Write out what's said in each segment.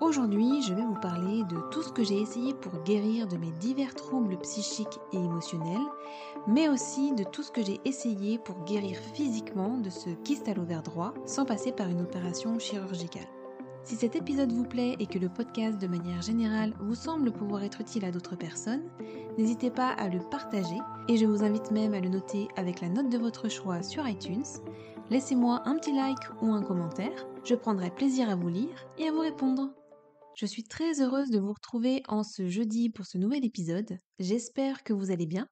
Aujourd'hui, je vais vous parler de tout ce que j'ai essayé pour guérir de mes divers troubles psychiques et émotionnels, mais aussi de tout ce que j'ai essayé pour guérir physiquement de ce kyste à l'ovaire droit sans passer par une opération chirurgicale. Si cet épisode vous plaît et que le podcast de manière générale vous semble pouvoir être utile à d'autres personnes, n'hésitez pas à le partager et je vous invite même à le noter avec la note de votre choix sur iTunes. Laissez-moi un petit like ou un commentaire, je prendrai plaisir à vous lire et à vous répondre. Je suis très heureuse de vous retrouver en ce jeudi pour ce nouvel épisode. J'espère que vous allez bien.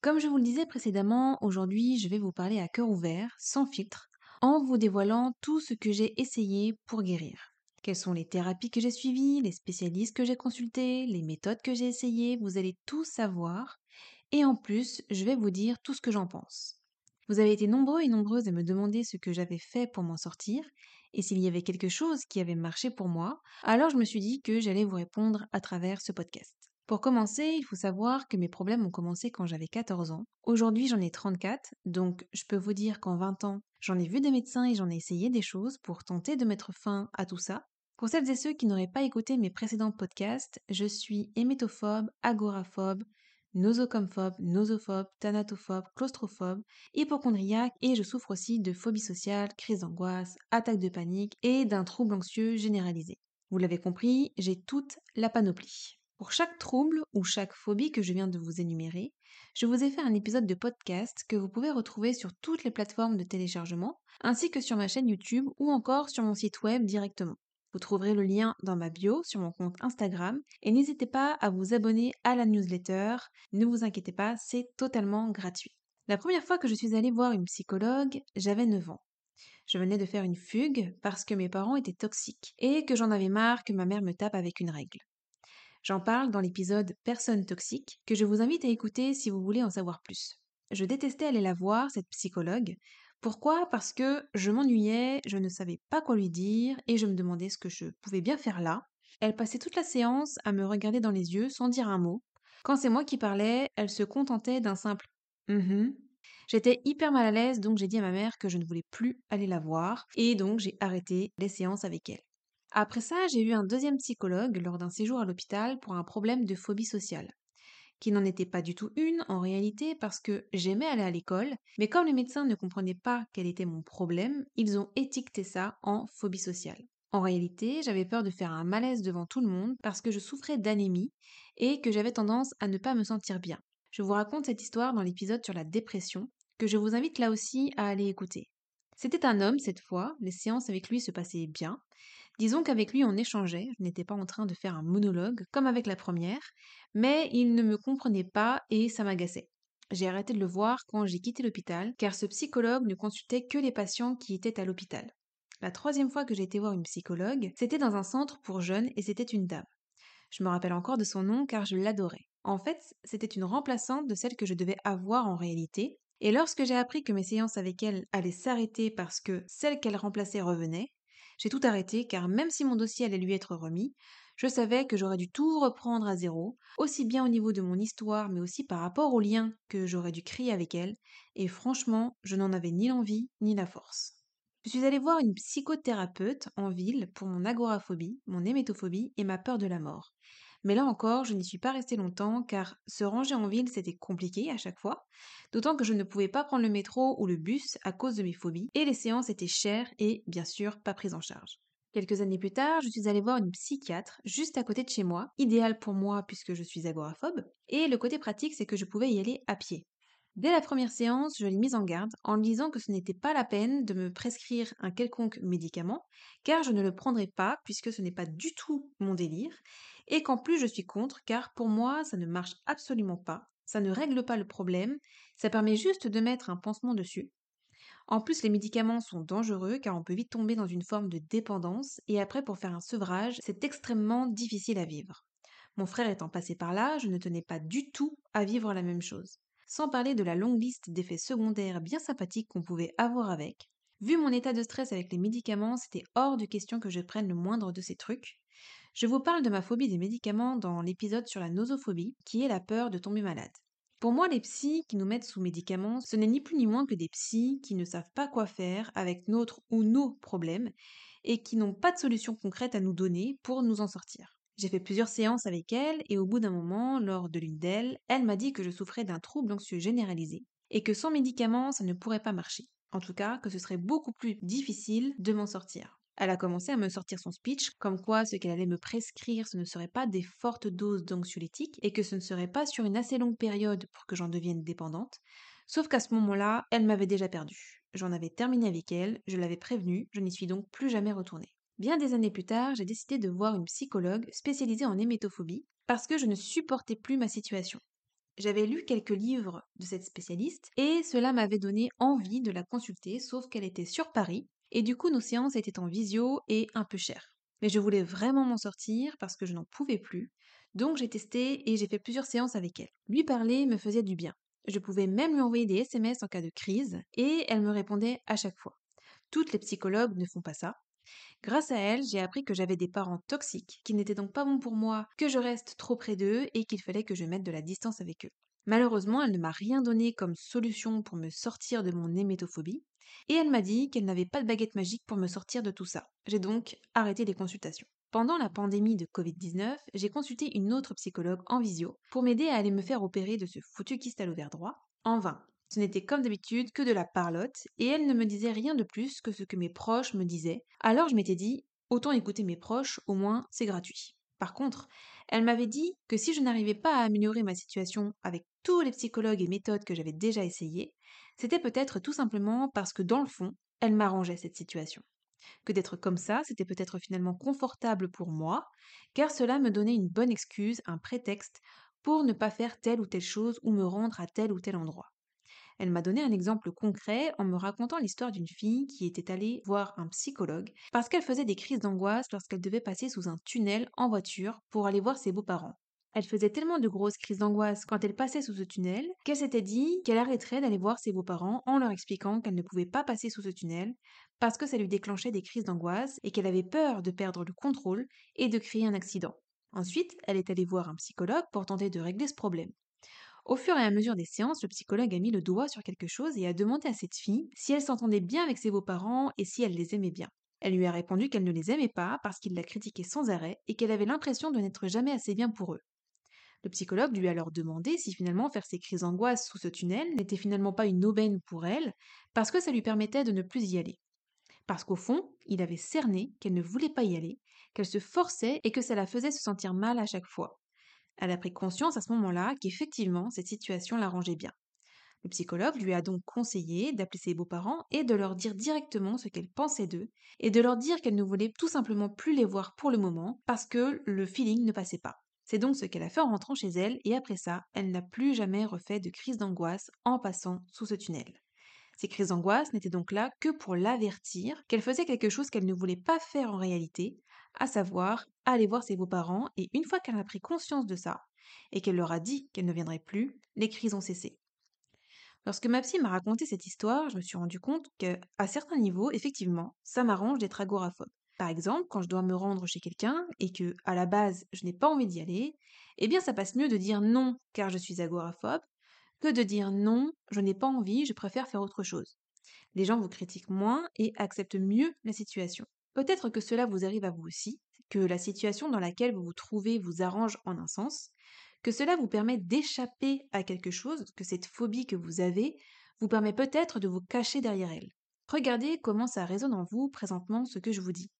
Comme je vous le disais précédemment, aujourd'hui je vais vous parler à cœur ouvert, sans filtre, en vous dévoilant tout ce que j'ai essayé pour guérir. Quelles sont les thérapies que j'ai suivies, les spécialistes que j'ai consultés, les méthodes que j'ai essayées, vous allez tout savoir. Et en plus, je vais vous dire tout ce que j'en pense. Vous avez été nombreux et nombreuses à me demander ce que j'avais fait pour m'en sortir, et s'il y avait quelque chose qui avait marché pour moi, alors je me suis dit que j'allais vous répondre à travers ce podcast. Pour commencer, il faut savoir que mes problèmes ont commencé quand j'avais 14 ans. Aujourd'hui, j'en ai 34, donc je peux vous dire qu'en 20 ans, j'en ai vu des médecins et j'en ai essayé des choses pour tenter de mettre fin à tout ça. Pour celles et ceux qui n'auraient pas écouté mes précédents podcasts, je suis hémétophobe, agoraphobe, nosocomophobe, nosophobe, thanatophobe, claustrophobe, hypochondriaque et je souffre aussi de phobie sociale, crise d'angoisse, attaque de panique et d'un trouble anxieux généralisé. Vous l'avez compris, j'ai toute la panoplie. Pour chaque trouble ou chaque phobie que je viens de vous énumérer, je vous ai fait un épisode de podcast que vous pouvez retrouver sur toutes les plateformes de téléchargement, ainsi que sur ma chaîne YouTube ou encore sur mon site web directement. Vous trouverez le lien dans ma bio sur mon compte Instagram et n'hésitez pas à vous abonner à la newsletter. Ne vous inquiétez pas, c'est totalement gratuit. La première fois que je suis allée voir une psychologue, j'avais 9 ans. Je venais de faire une fugue parce que mes parents étaient toxiques et que j'en avais marre que ma mère me tape avec une règle. J'en parle dans l'épisode Personne toxique que je vous invite à écouter si vous voulez en savoir plus. Je détestais aller la voir, cette psychologue, pourquoi? Parce que je m'ennuyais, je ne savais pas quoi lui dire et je me demandais ce que je pouvais bien faire là. Elle passait toute la séance à me regarder dans les yeux sans dire un mot. Quand c'est moi qui parlais, elle se contentait d'un simple mm J'étais hyper mal à l'aise, donc j'ai dit à ma mère que je ne voulais plus aller la voir, et donc j'ai arrêté les séances avec elle. Après ça, j'ai eu un deuxième psychologue lors d'un séjour à l'hôpital pour un problème de phobie sociale qui n'en était pas du tout une en réalité parce que j'aimais aller à l'école, mais comme les médecins ne comprenaient pas quel était mon problème, ils ont étiqueté ça en phobie sociale. En réalité, j'avais peur de faire un malaise devant tout le monde parce que je souffrais d'anémie et que j'avais tendance à ne pas me sentir bien. Je vous raconte cette histoire dans l'épisode sur la dépression, que je vous invite là aussi à aller écouter. C'était un homme cette fois, les séances avec lui se passaient bien, Disons qu'avec lui on échangeait, je n'étais pas en train de faire un monologue comme avec la première, mais il ne me comprenait pas et ça m'agaçait. J'ai arrêté de le voir quand j'ai quitté l'hôpital, car ce psychologue ne consultait que les patients qui étaient à l'hôpital. La troisième fois que j'ai été voir une psychologue, c'était dans un centre pour jeunes et c'était une dame. Je me rappelle encore de son nom car je l'adorais. En fait, c'était une remplaçante de celle que je devais avoir en réalité, et lorsque j'ai appris que mes séances avec elle allaient s'arrêter parce que celle qu'elle remplaçait revenait, j'ai tout arrêté car même si mon dossier allait lui être remis, je savais que j'aurais dû tout reprendre à zéro, aussi bien au niveau de mon histoire, mais aussi par rapport aux liens que j'aurais dû créer avec elle, et franchement, je n'en avais ni l'envie ni la force. Je suis allée voir une psychothérapeute en ville pour mon agoraphobie, mon hémétophobie et ma peur de la mort. Mais là encore, je n'y suis pas restée longtemps car se ranger en ville c'était compliqué à chaque fois, d'autant que je ne pouvais pas prendre le métro ou le bus à cause de mes phobies et les séances étaient chères et bien sûr pas prises en charge. Quelques années plus tard, je suis allée voir une psychiatre juste à côté de chez moi, idéal pour moi puisque je suis agoraphobe, et le côté pratique c'est que je pouvais y aller à pied. Dès la première séance, je l'ai mise en garde en lui disant que ce n'était pas la peine de me prescrire un quelconque médicament, car je ne le prendrais pas puisque ce n'est pas du tout mon délire, et qu'en plus je suis contre, car pour moi ça ne marche absolument pas, ça ne règle pas le problème, ça permet juste de mettre un pansement dessus. En plus, les médicaments sont dangereux car on peut vite tomber dans une forme de dépendance, et après pour faire un sevrage, c'est extrêmement difficile à vivre. Mon frère étant passé par là, je ne tenais pas du tout à vivre la même chose sans parler de la longue liste d'effets secondaires bien sympathiques qu'on pouvait avoir avec. Vu mon état de stress avec les médicaments, c'était hors de question que je prenne le moindre de ces trucs. Je vous parle de ma phobie des médicaments dans l'épisode sur la nosophobie, qui est la peur de tomber malade. Pour moi, les psys qui nous mettent sous médicaments, ce n'est ni plus ni moins que des psys qui ne savent pas quoi faire avec notre ou nos problèmes et qui n'ont pas de solution concrète à nous donner pour nous en sortir. J'ai fait plusieurs séances avec elle et au bout d'un moment, lors de l'une d'elles, elle m'a dit que je souffrais d'un trouble anxieux généralisé et que sans médicaments, ça ne pourrait pas marcher. En tout cas, que ce serait beaucoup plus difficile de m'en sortir. Elle a commencé à me sortir son speech, comme quoi ce qu'elle allait me prescrire, ce ne serait pas des fortes doses d'anxiolytiques et que ce ne serait pas sur une assez longue période pour que j'en devienne dépendante. Sauf qu'à ce moment-là, elle m'avait déjà perdue. J'en avais terminé avec elle, je l'avais prévenue, je n'y suis donc plus jamais retournée. Bien des années plus tard, j'ai décidé de voir une psychologue spécialisée en hémétophobie parce que je ne supportais plus ma situation. J'avais lu quelques livres de cette spécialiste et cela m'avait donné envie de la consulter, sauf qu'elle était sur Paris et du coup nos séances étaient en visio et un peu chères. Mais je voulais vraiment m'en sortir parce que je n'en pouvais plus, donc j'ai testé et j'ai fait plusieurs séances avec elle. Lui parler me faisait du bien. Je pouvais même lui envoyer des SMS en cas de crise et elle me répondait à chaque fois. Toutes les psychologues ne font pas ça, Grâce à elle, j'ai appris que j'avais des parents toxiques, qui n'étaient donc pas bons pour moi, que je reste trop près d'eux et qu'il fallait que je mette de la distance avec eux. Malheureusement, elle ne m'a rien donné comme solution pour me sortir de mon hémétophobie, et elle m'a dit qu'elle n'avait pas de baguette magique pour me sortir de tout ça. J'ai donc arrêté les consultations. Pendant la pandémie de Covid-19, j'ai consulté une autre psychologue en visio pour m'aider à aller me faire opérer de ce foutu kyste à l'ovaire droit, en vain. Ce n'était comme d'habitude que de la parlotte, et elle ne me disait rien de plus que ce que mes proches me disaient. Alors je m'étais dit, autant écouter mes proches, au moins c'est gratuit. Par contre, elle m'avait dit que si je n'arrivais pas à améliorer ma situation avec tous les psychologues et méthodes que j'avais déjà essayées, c'était peut-être tout simplement parce que dans le fond, elle m'arrangeait cette situation. Que d'être comme ça, c'était peut-être finalement confortable pour moi, car cela me donnait une bonne excuse, un prétexte pour ne pas faire telle ou telle chose ou me rendre à tel ou tel endroit. Elle m'a donné un exemple concret en me racontant l'histoire d'une fille qui était allée voir un psychologue parce qu'elle faisait des crises d'angoisse lorsqu'elle devait passer sous un tunnel en voiture pour aller voir ses beaux-parents. Elle faisait tellement de grosses crises d'angoisse quand elle passait sous ce tunnel qu'elle s'était dit qu'elle arrêterait d'aller voir ses beaux-parents en leur expliquant qu'elle ne pouvait pas passer sous ce tunnel parce que ça lui déclenchait des crises d'angoisse et qu'elle avait peur de perdre le contrôle et de créer un accident. Ensuite, elle est allée voir un psychologue pour tenter de régler ce problème. Au fur et à mesure des séances, le psychologue a mis le doigt sur quelque chose et a demandé à cette fille si elle s'entendait bien avec ses beaux-parents et si elle les aimait bien. Elle lui a répondu qu'elle ne les aimait pas parce qu'il la critiquait sans arrêt et qu'elle avait l'impression de n'être jamais assez bien pour eux. Le psychologue lui a alors demandé si finalement faire ses crises d'angoisse sous ce tunnel n'était finalement pas une aubaine pour elle, parce que ça lui permettait de ne plus y aller. Parce qu'au fond, il avait cerné qu'elle ne voulait pas y aller, qu'elle se forçait et que ça la faisait se sentir mal à chaque fois. Elle a pris conscience à ce moment-là qu'effectivement, cette situation l'arrangeait bien. Le psychologue lui a donc conseillé d'appeler ses beaux-parents et de leur dire directement ce qu'elle pensait d'eux, et de leur dire qu'elle ne voulait tout simplement plus les voir pour le moment parce que le feeling ne passait pas. C'est donc ce qu'elle a fait en rentrant chez elle, et après ça, elle n'a plus jamais refait de crise d'angoisse en passant sous ce tunnel. Ces crises d'angoisse n'étaient donc là que pour l'avertir qu'elle faisait quelque chose qu'elle ne voulait pas faire en réalité, à savoir aller voir ses beaux-parents, et une fois qu'elle a pris conscience de ça, et qu'elle leur a dit qu'elle ne viendrait plus, les crises ont cessé. Lorsque ma psy m'a raconté cette histoire, je me suis rendu compte que, à certains niveaux, effectivement, ça m'arrange d'être agoraphobe. Par exemple, quand je dois me rendre chez quelqu'un et que, à la base, je n'ai pas envie d'y aller, eh bien, ça passe mieux de dire non car je suis agoraphobe que de dire non, je n'ai pas envie, je préfère faire autre chose. Les gens vous critiquent moins et acceptent mieux la situation. Peut-être que cela vous arrive à vous aussi, que la situation dans laquelle vous vous trouvez vous arrange en un sens, que cela vous permet d'échapper à quelque chose, que cette phobie que vous avez vous permet peut-être de vous cacher derrière elle. Regardez comment ça résonne en vous présentement ce que je vous dis.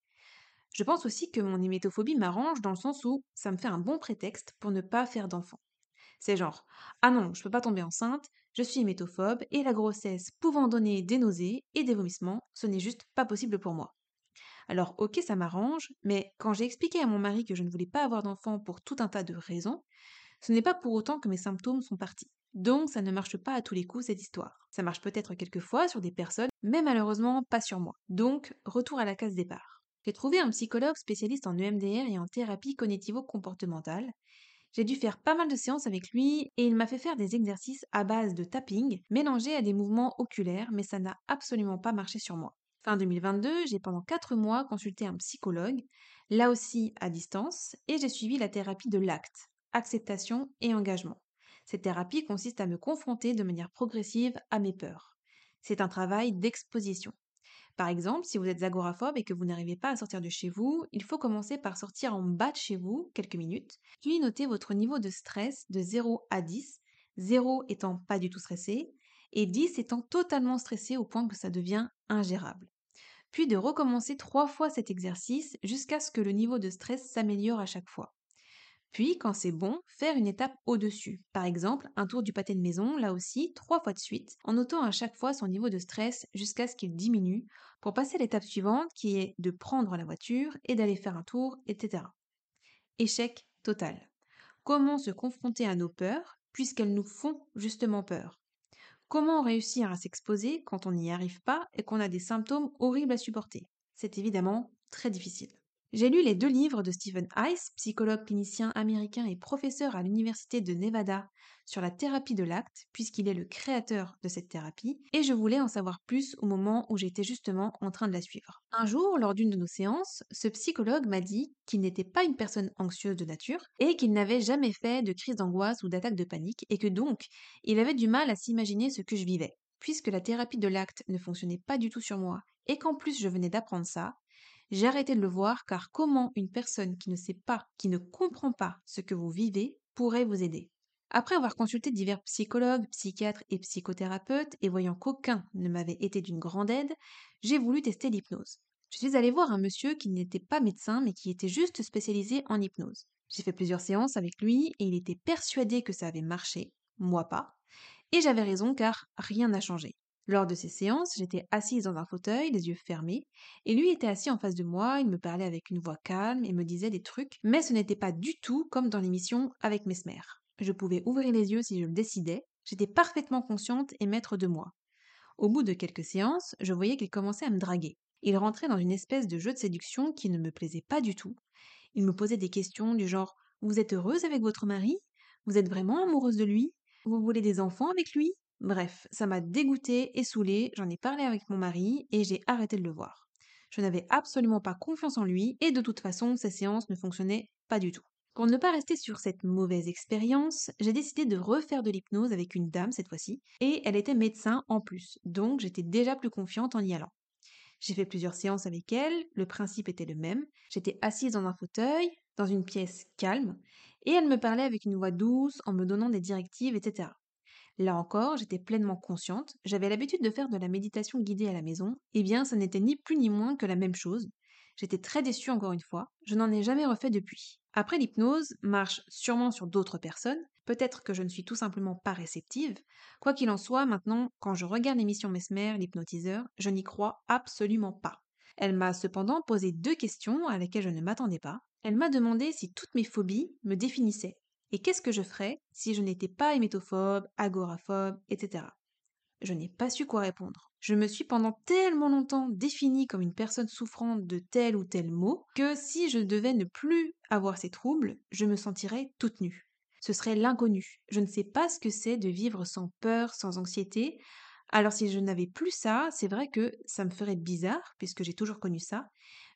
Je pense aussi que mon hémétophobie m'arrange dans le sens où ça me fait un bon prétexte pour ne pas faire d'enfant. C'est genre Ah non, je peux pas tomber enceinte, je suis hémétophobe et la grossesse pouvant donner des nausées et des vomissements, ce n'est juste pas possible pour moi. Alors ok, ça m'arrange, mais quand j'ai expliqué à mon mari que je ne voulais pas avoir d'enfant pour tout un tas de raisons, ce n'est pas pour autant que mes symptômes sont partis. Donc ça ne marche pas à tous les coups cette histoire. Ça marche peut-être quelquefois sur des personnes, mais malheureusement pas sur moi. Donc retour à la case départ. J'ai trouvé un psychologue spécialiste en EMDR et en thérapie cognitivo-comportementale. J'ai dû faire pas mal de séances avec lui et il m'a fait faire des exercices à base de tapping mélangés à des mouvements oculaires, mais ça n'a absolument pas marché sur moi. Fin 2022, j'ai pendant 4 mois consulté un psychologue, là aussi à distance, et j'ai suivi la thérapie de l'acte, acceptation et engagement. Cette thérapie consiste à me confronter de manière progressive à mes peurs. C'est un travail d'exposition. Par exemple, si vous êtes agoraphobe et que vous n'arrivez pas à sortir de chez vous, il faut commencer par sortir en bas de chez vous quelques minutes, puis noter votre niveau de stress de 0 à 10, 0 étant pas du tout stressé, et 10 étant totalement stressé au point que ça devient ingérable. Puis de recommencer trois fois cet exercice jusqu'à ce que le niveau de stress s'améliore à chaque fois. Puis, quand c'est bon, faire une étape au-dessus. Par exemple, un tour du pâté de maison, là aussi, trois fois de suite, en notant à chaque fois son niveau de stress jusqu'à ce qu'il diminue, pour passer à l'étape suivante qui est de prendre la voiture et d'aller faire un tour, etc. Échec total. Comment se confronter à nos peurs, puisqu'elles nous font justement peur? Comment réussir à s'exposer quand on n'y arrive pas et qu'on a des symptômes horribles à supporter? C'est évidemment très difficile. J'ai lu les deux livres de Stephen Ice, psychologue clinicien américain et professeur à l'Université de Nevada sur la thérapie de l'acte, puisqu'il est le créateur de cette thérapie, et je voulais en savoir plus au moment où j'étais justement en train de la suivre. Un jour, lors d'une de nos séances, ce psychologue m'a dit qu'il n'était pas une personne anxieuse de nature, et qu'il n'avait jamais fait de crise d'angoisse ou d'attaque de panique, et que donc, il avait du mal à s'imaginer ce que je vivais. Puisque la thérapie de l'acte ne fonctionnait pas du tout sur moi, et qu'en plus je venais d'apprendre ça, j'ai arrêté de le voir car comment une personne qui ne sait pas, qui ne comprend pas ce que vous vivez, pourrait vous aider? Après avoir consulté divers psychologues, psychiatres et psychothérapeutes et voyant qu'aucun ne m'avait été d'une grande aide, j'ai voulu tester l'hypnose. Je suis allée voir un monsieur qui n'était pas médecin mais qui était juste spécialisé en hypnose. J'ai fait plusieurs séances avec lui et il était persuadé que ça avait marché, moi pas. Et j'avais raison car rien n'a changé. Lors de ces séances, j'étais assise dans un fauteuil, les yeux fermés, et lui était assis en face de moi, il me parlait avec une voix calme et me disait des trucs, mais ce n'était pas du tout comme dans l'émission avec Mesmer. Je pouvais ouvrir les yeux si je le décidais, j'étais parfaitement consciente et maître de moi. Au bout de quelques séances, je voyais qu'il commençait à me draguer. Il rentrait dans une espèce de jeu de séduction qui ne me plaisait pas du tout. Il me posait des questions du genre Vous êtes heureuse avec votre mari? Vous êtes vraiment amoureuse de lui? Vous voulez des enfants avec lui? Bref, ça m'a dégoûtée et saoulée, j'en ai parlé avec mon mari et j'ai arrêté de le voir. Je n'avais absolument pas confiance en lui et de toute façon, ces séances ne fonctionnaient pas du tout. Pour ne pas rester sur cette mauvaise expérience, j'ai décidé de refaire de l'hypnose avec une dame cette fois-ci, et elle était médecin en plus, donc j'étais déjà plus confiante en y allant. J'ai fait plusieurs séances avec elle, le principe était le même, j'étais assise dans un fauteuil, dans une pièce calme, et elle me parlait avec une voix douce en me donnant des directives, etc. Là encore, j'étais pleinement consciente, j'avais l'habitude de faire de la méditation guidée à la maison, et eh bien ça n'était ni plus ni moins que la même chose. J'étais très déçue encore une fois, je n'en ai jamais refait depuis. Après l'hypnose, marche sûrement sur d'autres personnes, peut-être que je ne suis tout simplement pas réceptive. Quoi qu'il en soit, maintenant, quand je regarde l'émission Mesmer, l'hypnotiseur, je n'y crois absolument pas. Elle m'a cependant posé deux questions à lesquelles je ne m'attendais pas. Elle m'a demandé si toutes mes phobies me définissaient. Et qu'est-ce que je ferais si je n'étais pas hémétophobe, agoraphobe, etc. Je n'ai pas su quoi répondre. Je me suis pendant tellement longtemps définie comme une personne souffrant de tel ou tel mot que si je devais ne plus avoir ces troubles, je me sentirais toute nue. Ce serait l'inconnu. Je ne sais pas ce que c'est de vivre sans peur, sans anxiété. Alors si je n'avais plus ça, c'est vrai que ça me ferait bizarre, puisque j'ai toujours connu ça,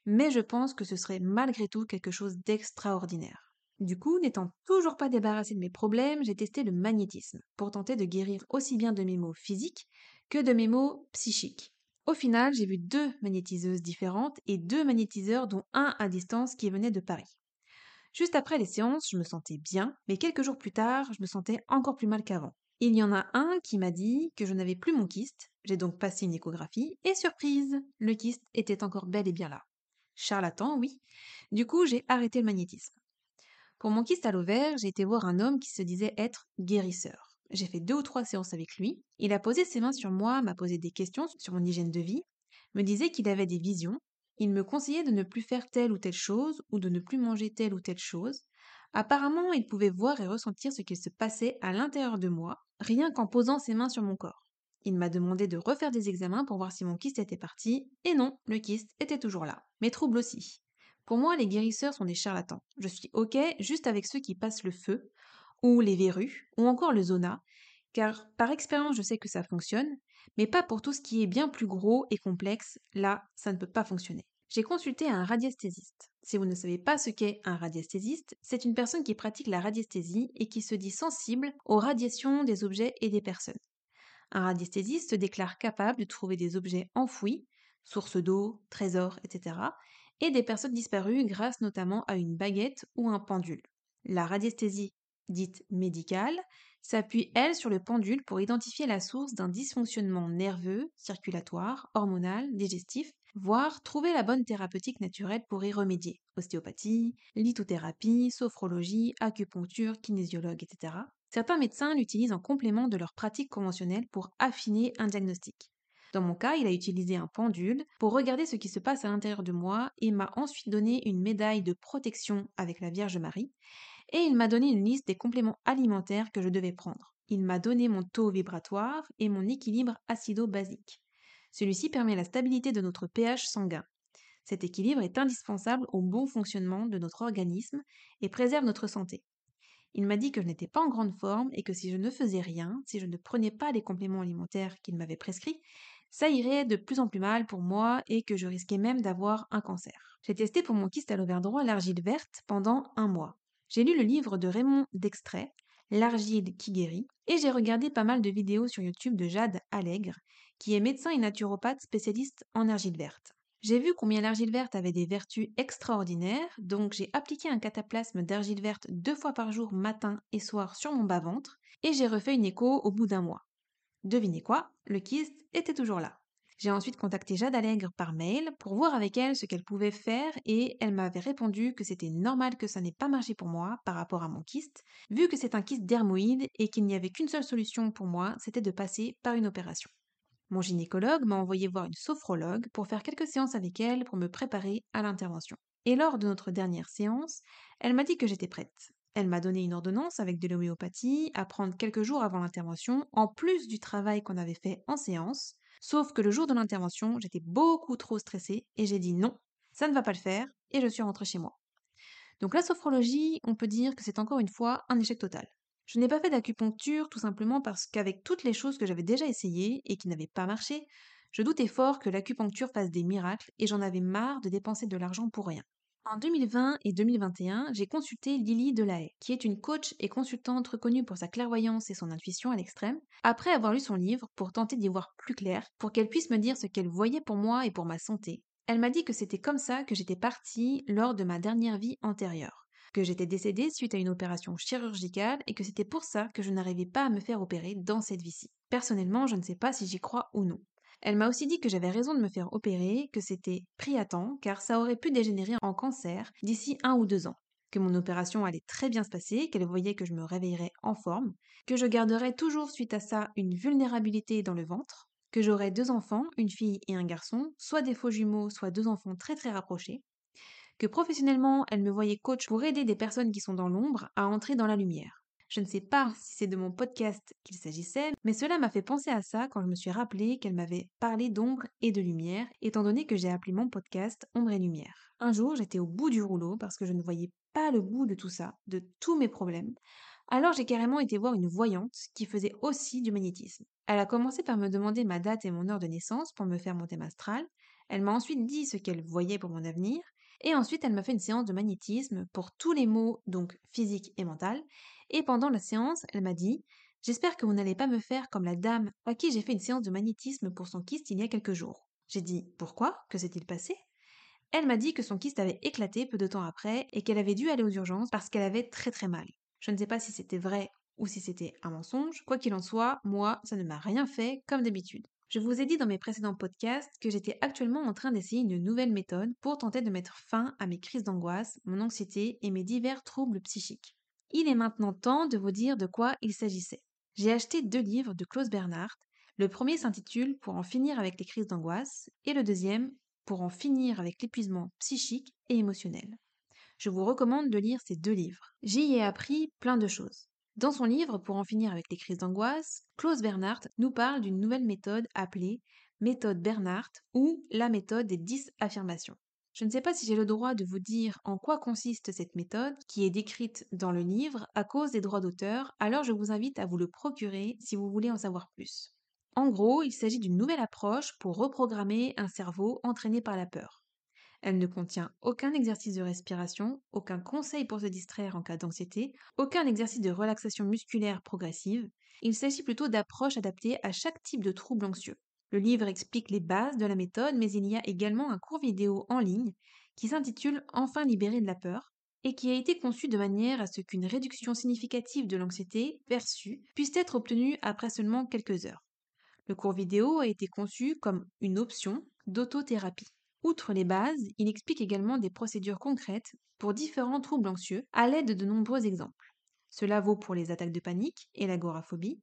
mais je pense que ce serait malgré tout quelque chose d'extraordinaire. Du coup, n'étant toujours pas débarrassée de mes problèmes, j'ai testé le magnétisme pour tenter de guérir aussi bien de mes maux physiques que de mes maux psychiques. Au final, j'ai vu deux magnétiseuses différentes et deux magnétiseurs dont un à distance qui venait de Paris. Juste après les séances, je me sentais bien, mais quelques jours plus tard, je me sentais encore plus mal qu'avant. Il y en a un qui m'a dit que je n'avais plus mon kyste, j'ai donc passé une échographie, et surprise, le kyste était encore bel et bien là. Charlatan, oui. Du coup, j'ai arrêté le magnétisme. Pour mon kyste à l'ovaire, j'ai été voir un homme qui se disait être guérisseur. J'ai fait deux ou trois séances avec lui. Il a posé ses mains sur moi, m'a posé des questions sur mon hygiène de vie, me disait qu'il avait des visions. Il me conseillait de ne plus faire telle ou telle chose ou de ne plus manger telle ou telle chose. Apparemment, il pouvait voir et ressentir ce qu'il se passait à l'intérieur de moi, rien qu'en posant ses mains sur mon corps. Il m'a demandé de refaire des examens pour voir si mon kyste était parti, et non, le kyste était toujours là. Mes troubles aussi. Pour moi, les guérisseurs sont des charlatans. Je suis OK juste avec ceux qui passent le feu, ou les verrues, ou encore le zona, car par expérience je sais que ça fonctionne, mais pas pour tout ce qui est bien plus gros et complexe, là ça ne peut pas fonctionner. J'ai consulté un radiesthésiste. Si vous ne savez pas ce qu'est un radiesthésiste, c'est une personne qui pratique la radiesthésie et qui se dit sensible aux radiations des objets et des personnes. Un radiesthésiste se déclare capable de trouver des objets enfouis, sources d'eau, trésors, etc., et des personnes disparues grâce notamment à une baguette ou un pendule. La radiesthésie dite médicale, s'appuie, elle, sur le pendule pour identifier la source d'un dysfonctionnement nerveux, circulatoire, hormonal, digestif, voire trouver la bonne thérapeutique naturelle pour y remédier. Ostéopathie, lithothérapie, sophrologie, acupuncture, kinésiologue, etc. Certains médecins l'utilisent en complément de leur pratique conventionnelle pour affiner un diagnostic. Dans mon cas, il a utilisé un pendule pour regarder ce qui se passe à l'intérieur de moi et m'a ensuite donné une médaille de protection avec la Vierge Marie et il m'a donné une liste des compléments alimentaires que je devais prendre. Il m'a donné mon taux vibratoire et mon équilibre acido-basique. Celui-ci permet la stabilité de notre pH sanguin. Cet équilibre est indispensable au bon fonctionnement de notre organisme et préserve notre santé. Il m'a dit que je n'étais pas en grande forme et que si je ne faisais rien, si je ne prenais pas les compléments alimentaires qu'il m'avait prescrits, ça irait de plus en plus mal pour moi et que je risquais même d'avoir un cancer. J'ai testé pour mon kyste à l'ovaire droit l'argile verte pendant un mois. J'ai lu le livre de Raymond Dextrait, L'argile qui guérit, et j'ai regardé pas mal de vidéos sur YouTube de Jade Allègre, qui est médecin et naturopathe spécialiste en argile verte. J'ai vu combien l'argile verte avait des vertus extraordinaires, donc j'ai appliqué un cataplasme d'argile verte deux fois par jour matin et soir sur mon bas-ventre, et j'ai refait une écho au bout d'un mois. Devinez quoi Le kyste était toujours là. J'ai ensuite contacté Jade Allègre par mail pour voir avec elle ce qu'elle pouvait faire et elle m'avait répondu que c'était normal que ça n'ait pas marché pour moi par rapport à mon kyste, vu que c'est un kyste dermoïde et qu'il n'y avait qu'une seule solution pour moi, c'était de passer par une opération. Mon gynécologue m'a envoyé voir une sophrologue pour faire quelques séances avec elle pour me préparer à l'intervention. Et lors de notre dernière séance, elle m'a dit que j'étais prête. Elle m'a donné une ordonnance avec de l'homéopathie à prendre quelques jours avant l'intervention, en plus du travail qu'on avait fait en séance, Sauf que le jour de l'intervention, j'étais beaucoup trop stressée et j'ai dit non, ça ne va pas le faire et je suis rentrée chez moi. Donc la sophrologie, on peut dire que c'est encore une fois un échec total. Je n'ai pas fait d'acupuncture tout simplement parce qu'avec toutes les choses que j'avais déjà essayées et qui n'avaient pas marché, je doutais fort que l'acupuncture fasse des miracles et j'en avais marre de dépenser de l'argent pour rien. En 2020 et 2021, j'ai consulté Lily Delahaye, qui est une coach et consultante reconnue pour sa clairvoyance et son intuition à l'extrême, après avoir lu son livre pour tenter d'y voir plus clair, pour qu'elle puisse me dire ce qu'elle voyait pour moi et pour ma santé. Elle m'a dit que c'était comme ça que j'étais partie lors de ma dernière vie antérieure, que j'étais décédée suite à une opération chirurgicale et que c'était pour ça que je n'arrivais pas à me faire opérer dans cette vie-ci. Personnellement, je ne sais pas si j'y crois ou non. Elle m'a aussi dit que j'avais raison de me faire opérer, que c'était pris à temps, car ça aurait pu dégénérer en cancer d'ici un ou deux ans, que mon opération allait très bien se passer, qu'elle voyait que je me réveillerais en forme, que je garderais toujours suite à ça une vulnérabilité dans le ventre, que j'aurais deux enfants, une fille et un garçon, soit des faux jumeaux, soit deux enfants très très rapprochés, que professionnellement elle me voyait coach pour aider des personnes qui sont dans l'ombre à entrer dans la lumière. Je ne sais pas si c'est de mon podcast qu'il s'agissait, mais cela m'a fait penser à ça quand je me suis rappelé qu'elle m'avait parlé d'ombre et de lumière, étant donné que j'ai appelé mon podcast Ombre et Lumière. Un jour, j'étais au bout du rouleau parce que je ne voyais pas le bout de tout ça, de tous mes problèmes. Alors j'ai carrément été voir une voyante qui faisait aussi du magnétisme. Elle a commencé par me demander ma date et mon heure de naissance pour me faire mon thème astral. Elle m'a ensuite dit ce qu'elle voyait pour mon avenir. Et ensuite, elle m'a fait une séance de magnétisme pour tous les maux, donc physique et mental. Et pendant la séance, elle m'a dit J'espère que vous n'allez pas me faire comme la dame à qui j'ai fait une séance de magnétisme pour son kyste il y a quelques jours. J'ai dit Pourquoi? Que s'est-il passé? Elle m'a dit que son kyste avait éclaté peu de temps après et qu'elle avait dû aller aux urgences parce qu'elle avait très très mal. Je ne sais pas si c'était vrai ou si c'était un mensonge. Quoi qu'il en soit, moi, ça ne m'a rien fait comme d'habitude. Je vous ai dit dans mes précédents podcasts que j'étais actuellement en train d'essayer une nouvelle méthode pour tenter de mettre fin à mes crises d'angoisse, mon anxiété et mes divers troubles psychiques. Il est maintenant temps de vous dire de quoi il s'agissait. J'ai acheté deux livres de Klaus Bernhardt. Le premier s'intitule Pour en finir avec les crises d'angoisse et le deuxième Pour en finir avec l'épuisement psychique et émotionnel. Je vous recommande de lire ces deux livres. J'y ai appris plein de choses. Dans son livre Pour en finir avec les crises d'angoisse, Klaus Bernhardt nous parle d'une nouvelle méthode appelée méthode Bernhardt ou la méthode des 10 affirmations. Je ne sais pas si j'ai le droit de vous dire en quoi consiste cette méthode, qui est décrite dans le livre à cause des droits d'auteur, alors je vous invite à vous le procurer si vous voulez en savoir plus. En gros, il s'agit d'une nouvelle approche pour reprogrammer un cerveau entraîné par la peur. Elle ne contient aucun exercice de respiration, aucun conseil pour se distraire en cas d'anxiété, aucun exercice de relaxation musculaire progressive. Il s'agit plutôt d'approches adaptées à chaque type de trouble anxieux. Le livre explique les bases de la méthode, mais il y a également un court vidéo en ligne qui s'intitule Enfin libéré de la peur et qui a été conçu de manière à ce qu'une réduction significative de l'anxiété perçue puisse être obtenue après seulement quelques heures. Le court vidéo a été conçu comme une option d'autothérapie. Outre les bases, il explique également des procédures concrètes pour différents troubles anxieux à l'aide de nombreux exemples. Cela vaut pour les attaques de panique et l'agoraphobie,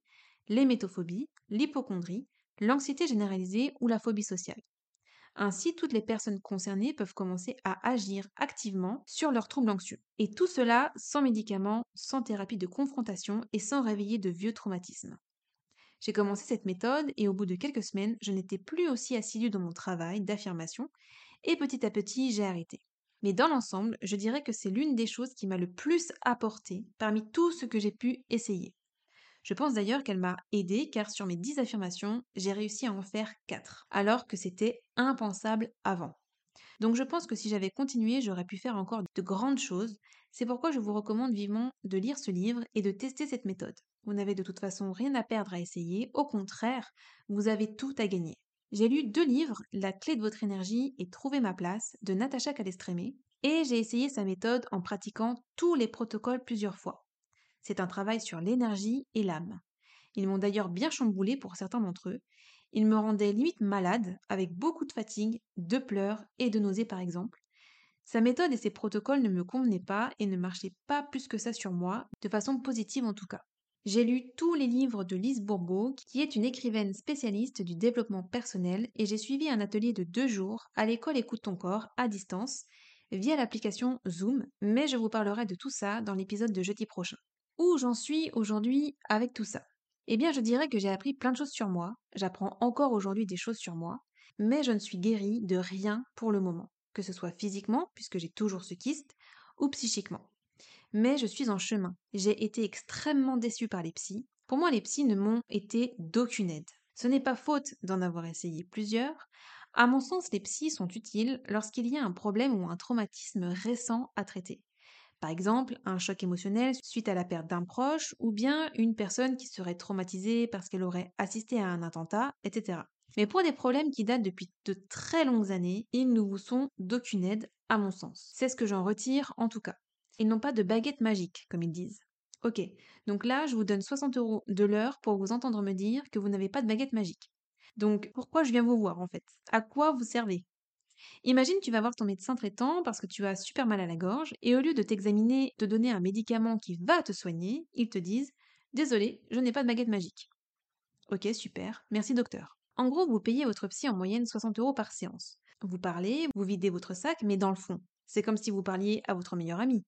l'hémétophobie, l'hypochondrie, l'anxiété généralisée ou la phobie sociale. Ainsi, toutes les personnes concernées peuvent commencer à agir activement sur leurs troubles anxieux. Et tout cela sans médicaments, sans thérapie de confrontation et sans réveiller de vieux traumatismes. J'ai commencé cette méthode et au bout de quelques semaines, je n'étais plus aussi assidue dans mon travail d'affirmation et petit à petit, j'ai arrêté. Mais dans l'ensemble, je dirais que c'est l'une des choses qui m'a le plus apporté parmi tout ce que j'ai pu essayer. Je pense d'ailleurs qu'elle m'a aidé car sur mes 10 affirmations, j'ai réussi à en faire 4, alors que c'était impensable avant. Donc je pense que si j'avais continué, j'aurais pu faire encore de grandes choses. C'est pourquoi je vous recommande vivement de lire ce livre et de tester cette méthode. Vous n'avez de toute façon rien à perdre à essayer, au contraire, vous avez tout à gagner. J'ai lu deux livres, La clé de votre énergie et Trouver ma place de Natacha Calestrémé, et j'ai essayé sa méthode en pratiquant tous les protocoles plusieurs fois. C'est un travail sur l'énergie et l'âme. Ils m'ont d'ailleurs bien chamboulé pour certains d'entre eux. Ils me rendaient limite malade, avec beaucoup de fatigue, de pleurs et de nausées par exemple. Sa méthode et ses protocoles ne me convenaient pas et ne marchaient pas plus que ça sur moi, de façon positive en tout cas. J'ai lu tous les livres de Lise Bourbeau, qui est une écrivaine spécialiste du développement personnel, et j'ai suivi un atelier de deux jours à l'école Écoute ton corps, à distance, via l'application Zoom, mais je vous parlerai de tout ça dans l'épisode de jeudi prochain. Où j'en suis aujourd'hui avec tout ça? Eh bien, je dirais que j'ai appris plein de choses sur moi, j'apprends encore aujourd'hui des choses sur moi, mais je ne suis guérie de rien pour le moment, que ce soit physiquement, puisque j'ai toujours ce kyste, ou psychiquement. Mais je suis en chemin. J'ai été extrêmement déçue par les psys. Pour moi, les psys ne m'ont été d'aucune aide. Ce n'est pas faute d'en avoir essayé plusieurs. À mon sens, les psys sont utiles lorsqu'il y a un problème ou un traumatisme récent à traiter. Par exemple, un choc émotionnel suite à la perte d'un proche, ou bien une personne qui serait traumatisée parce qu'elle aurait assisté à un attentat, etc. Mais pour des problèmes qui datent depuis de très longues années, ils ne vous sont d'aucune aide, à mon sens. C'est ce que j'en retire en tout cas. Ils n'ont pas de baguette magique, comme ils disent. Ok, donc là, je vous donne 60 euros de l'heure pour vous entendre me dire que vous n'avez pas de baguette magique. Donc, pourquoi je viens vous voir en fait? À quoi vous servez? Imagine, tu vas voir ton médecin traitant parce que tu as super mal à la gorge et au lieu de t'examiner, te donner un médicament qui va te soigner, ils te disent Désolé, je n'ai pas de baguette magique. Ok, super, merci docteur. En gros, vous payez votre psy en moyenne 60 euros par séance. Vous parlez, vous videz votre sac, mais dans le fond, c'est comme si vous parliez à votre meilleur ami.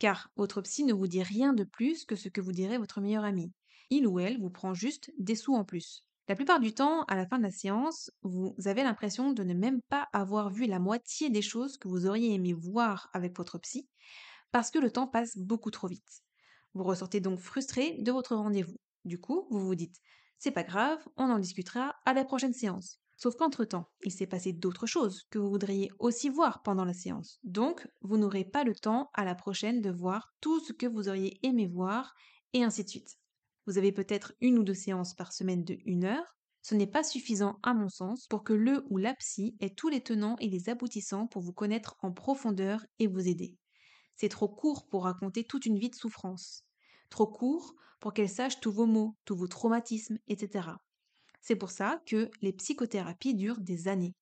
Car votre psy ne vous dit rien de plus que ce que vous dirait votre meilleur ami. Il ou elle vous prend juste des sous en plus. La plupart du temps, à la fin de la séance, vous avez l'impression de ne même pas avoir vu la moitié des choses que vous auriez aimé voir avec votre psy, parce que le temps passe beaucoup trop vite. Vous ressortez donc frustré de votre rendez-vous. Du coup, vous vous dites c'est pas grave, on en discutera à la prochaine séance. Sauf qu'entre-temps, il s'est passé d'autres choses que vous voudriez aussi voir pendant la séance. Donc, vous n'aurez pas le temps à la prochaine de voir tout ce que vous auriez aimé voir, et ainsi de suite. Vous avez peut-être une ou deux séances par semaine de une heure. Ce n'est pas suffisant, à mon sens, pour que le ou la psy ait tous les tenants et les aboutissants pour vous connaître en profondeur et vous aider. C'est trop court pour raconter toute une vie de souffrance. Trop court pour qu'elle sache tous vos maux, tous vos traumatismes, etc. C'est pour ça que les psychothérapies durent des années.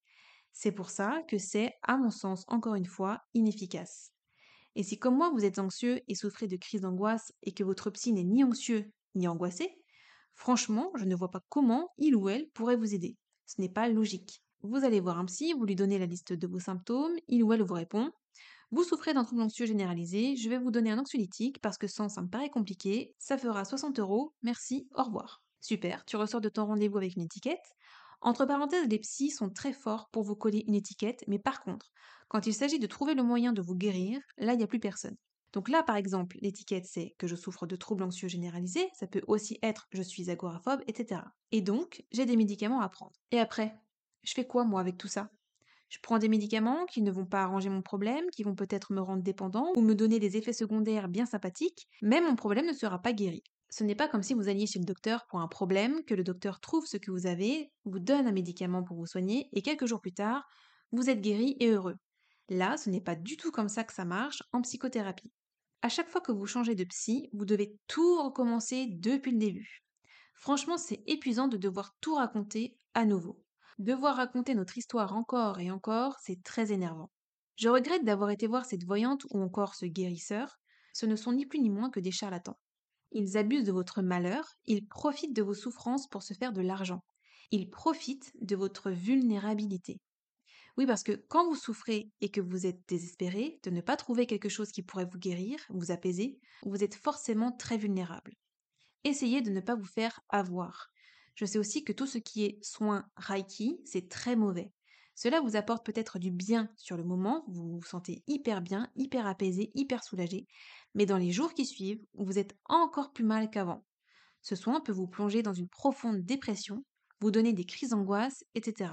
C'est pour ça que c'est, à mon sens, encore une fois, inefficace. Et si comme moi vous êtes anxieux et souffrez de crises d'angoisse et que votre psy n'est ni anxieux ni angoissé, Franchement, je ne vois pas comment il ou elle pourrait vous aider. Ce n'est pas logique. Vous allez voir un psy, vous lui donnez la liste de vos symptômes, il ou elle vous répond Vous souffrez d'un trouble anxieux généralisé, je vais vous donner un anxiolytique parce que sans ça me paraît compliqué, ça fera 60 euros, merci, au revoir. Super, tu ressors de ton rendez-vous avec une étiquette. Entre parenthèses, les psys sont très forts pour vous coller une étiquette, mais par contre, quand il s'agit de trouver le moyen de vous guérir, là, il n'y a plus personne. Donc là, par exemple, l'étiquette c'est que je souffre de troubles anxieux généralisés, ça peut aussi être je suis agoraphobe, etc. Et donc, j'ai des médicaments à prendre. Et après, je fais quoi moi avec tout ça? Je prends des médicaments qui ne vont pas arranger mon problème, qui vont peut-être me rendre dépendant ou me donner des effets secondaires bien sympathiques, mais mon problème ne sera pas guéri. Ce n'est pas comme si vous alliez chez le docteur pour un problème, que le docteur trouve ce que vous avez, vous donne un médicament pour vous soigner, et quelques jours plus tard, vous êtes guéri et heureux. Là, ce n'est pas du tout comme ça que ça marche en psychothérapie. À chaque fois que vous changez de psy, vous devez tout recommencer depuis le début. Franchement, c'est épuisant de devoir tout raconter à nouveau. Devoir raconter notre histoire encore et encore, c'est très énervant. Je regrette d'avoir été voir cette voyante ou encore ce guérisseur. Ce ne sont ni plus ni moins que des charlatans. Ils abusent de votre malheur, ils profitent de vos souffrances pour se faire de l'argent. Ils profitent de votre vulnérabilité. Oui, parce que quand vous souffrez et que vous êtes désespéré de ne pas trouver quelque chose qui pourrait vous guérir, vous apaiser, vous êtes forcément très vulnérable. Essayez de ne pas vous faire avoir. Je sais aussi que tout ce qui est soin Reiki, c'est très mauvais. Cela vous apporte peut-être du bien sur le moment, vous vous sentez hyper bien, hyper apaisé, hyper soulagé, mais dans les jours qui suivent, vous êtes encore plus mal qu'avant. Ce soin peut vous plonger dans une profonde dépression, vous donner des crises d'angoisse, etc.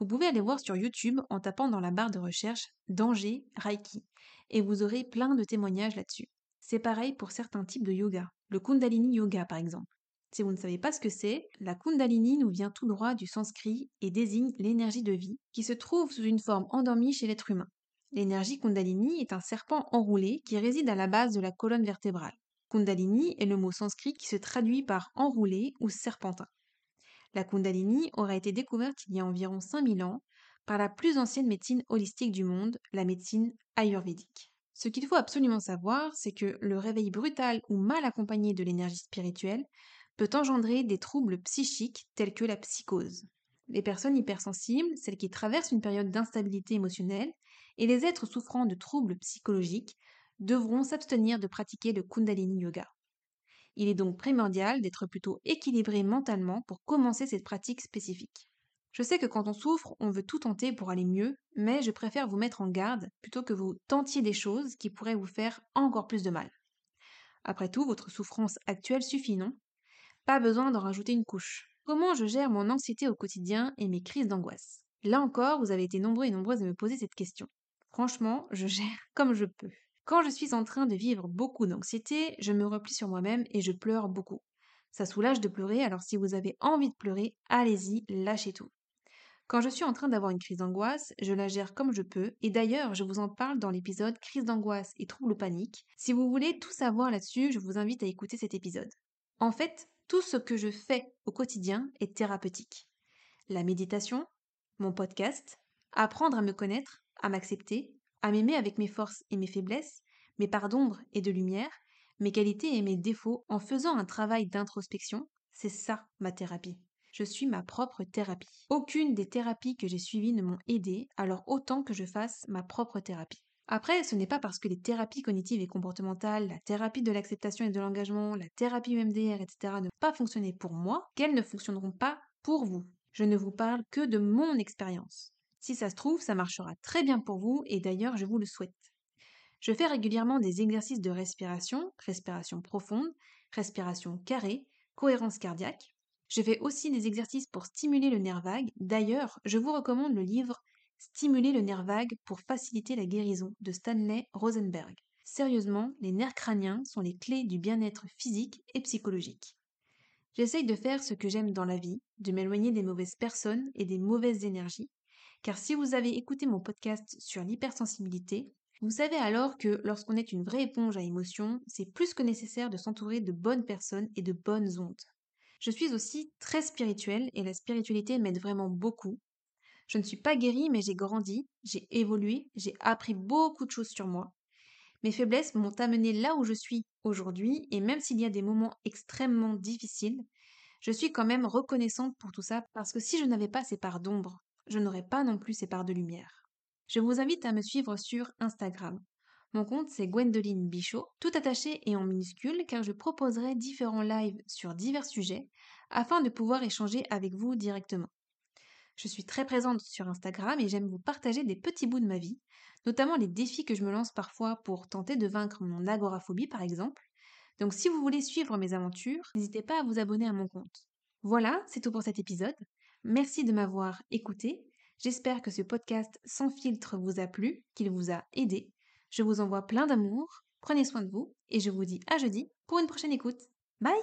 Vous pouvez aller voir sur YouTube en tapant dans la barre de recherche Danger Reiki et vous aurez plein de témoignages là-dessus. C'est pareil pour certains types de yoga, le Kundalini Yoga par exemple. Si vous ne savez pas ce que c'est, la Kundalini nous vient tout droit du sanskrit et désigne l'énergie de vie qui se trouve sous une forme endormie chez l'être humain. L'énergie Kundalini est un serpent enroulé qui réside à la base de la colonne vertébrale. Kundalini est le mot sanskrit qui se traduit par enroulé ou serpentin. La Kundalini aurait été découverte il y a environ 5000 ans par la plus ancienne médecine holistique du monde, la médecine ayurvédique. Ce qu'il faut absolument savoir, c'est que le réveil brutal ou mal accompagné de l'énergie spirituelle peut engendrer des troubles psychiques tels que la psychose. Les personnes hypersensibles, celles qui traversent une période d'instabilité émotionnelle, et les êtres souffrant de troubles psychologiques devront s'abstenir de pratiquer le Kundalini Yoga. Il est donc primordial d'être plutôt équilibré mentalement pour commencer cette pratique spécifique. Je sais que quand on souffre, on veut tout tenter pour aller mieux, mais je préfère vous mettre en garde plutôt que vous tentiez des choses qui pourraient vous faire encore plus de mal. Après tout, votre souffrance actuelle suffit, non? Pas besoin d'en rajouter une couche. Comment je gère mon anxiété au quotidien et mes crises d'angoisse? Là encore, vous avez été nombreux et nombreuses à me poser cette question. Franchement, je gère comme je peux. Quand je suis en train de vivre beaucoup d'anxiété, je me replie sur moi-même et je pleure beaucoup. Ça soulage de pleurer, alors si vous avez envie de pleurer, allez-y, lâchez tout. Quand je suis en train d'avoir une crise d'angoisse, je la gère comme je peux, et d'ailleurs, je vous en parle dans l'épisode Crise d'angoisse et trouble panique. Si vous voulez tout savoir là-dessus, je vous invite à écouter cet épisode. En fait, tout ce que je fais au quotidien est thérapeutique. La méditation, mon podcast, apprendre à me connaître, à m'accepter, à m'aimer avec mes forces et mes faiblesses, mes parts d'ombre et de lumière, mes qualités et mes défauts en faisant un travail d'introspection, c'est ça ma thérapie. Je suis ma propre thérapie. Aucune des thérapies que j'ai suivies ne m'ont aidé, alors autant que je fasse ma propre thérapie. Après, ce n'est pas parce que les thérapies cognitives et comportementales, la thérapie de l'acceptation et de l'engagement, la thérapie UMDR, etc. ne pas fonctionner pour moi qu'elles ne fonctionneront pas pour vous. Je ne vous parle que de mon expérience. Si ça se trouve, ça marchera très bien pour vous et d'ailleurs, je vous le souhaite. Je fais régulièrement des exercices de respiration, respiration profonde, respiration carrée, cohérence cardiaque. Je fais aussi des exercices pour stimuler le nerf vague. D'ailleurs, je vous recommande le livre Stimuler le nerf vague pour faciliter la guérison de Stanley Rosenberg. Sérieusement, les nerfs crâniens sont les clés du bien-être physique et psychologique. J'essaye de faire ce que j'aime dans la vie, de m'éloigner des mauvaises personnes et des mauvaises énergies, car si vous avez écouté mon podcast sur l'hypersensibilité, vous savez alors que lorsqu'on est une vraie éponge à émotions, c'est plus que nécessaire de s'entourer de bonnes personnes et de bonnes ondes. Je suis aussi très spirituelle et la spiritualité m'aide vraiment beaucoup, je ne suis pas guérie, mais j'ai grandi, j'ai évolué, j'ai appris beaucoup de choses sur moi. Mes faiblesses m'ont amené là où je suis aujourd'hui et même s'il y a des moments extrêmement difficiles, je suis quand même reconnaissante pour tout ça parce que si je n'avais pas ces parts d'ombre, je n'aurais pas non plus ces parts de lumière. Je vous invite à me suivre sur Instagram. Mon compte c'est Gwendoline Bichot, tout attaché et en minuscule car je proposerai différents lives sur divers sujets afin de pouvoir échanger avec vous directement. Je suis très présente sur Instagram et j'aime vous partager des petits bouts de ma vie, notamment les défis que je me lance parfois pour tenter de vaincre mon agoraphobie par exemple. Donc si vous voulez suivre mes aventures, n'hésitez pas à vous abonner à mon compte. Voilà, c'est tout pour cet épisode. Merci de m'avoir écouté. J'espère que ce podcast sans filtre vous a plu, qu'il vous a aidé. Je vous envoie plein d'amour, prenez soin de vous et je vous dis à jeudi pour une prochaine écoute. Bye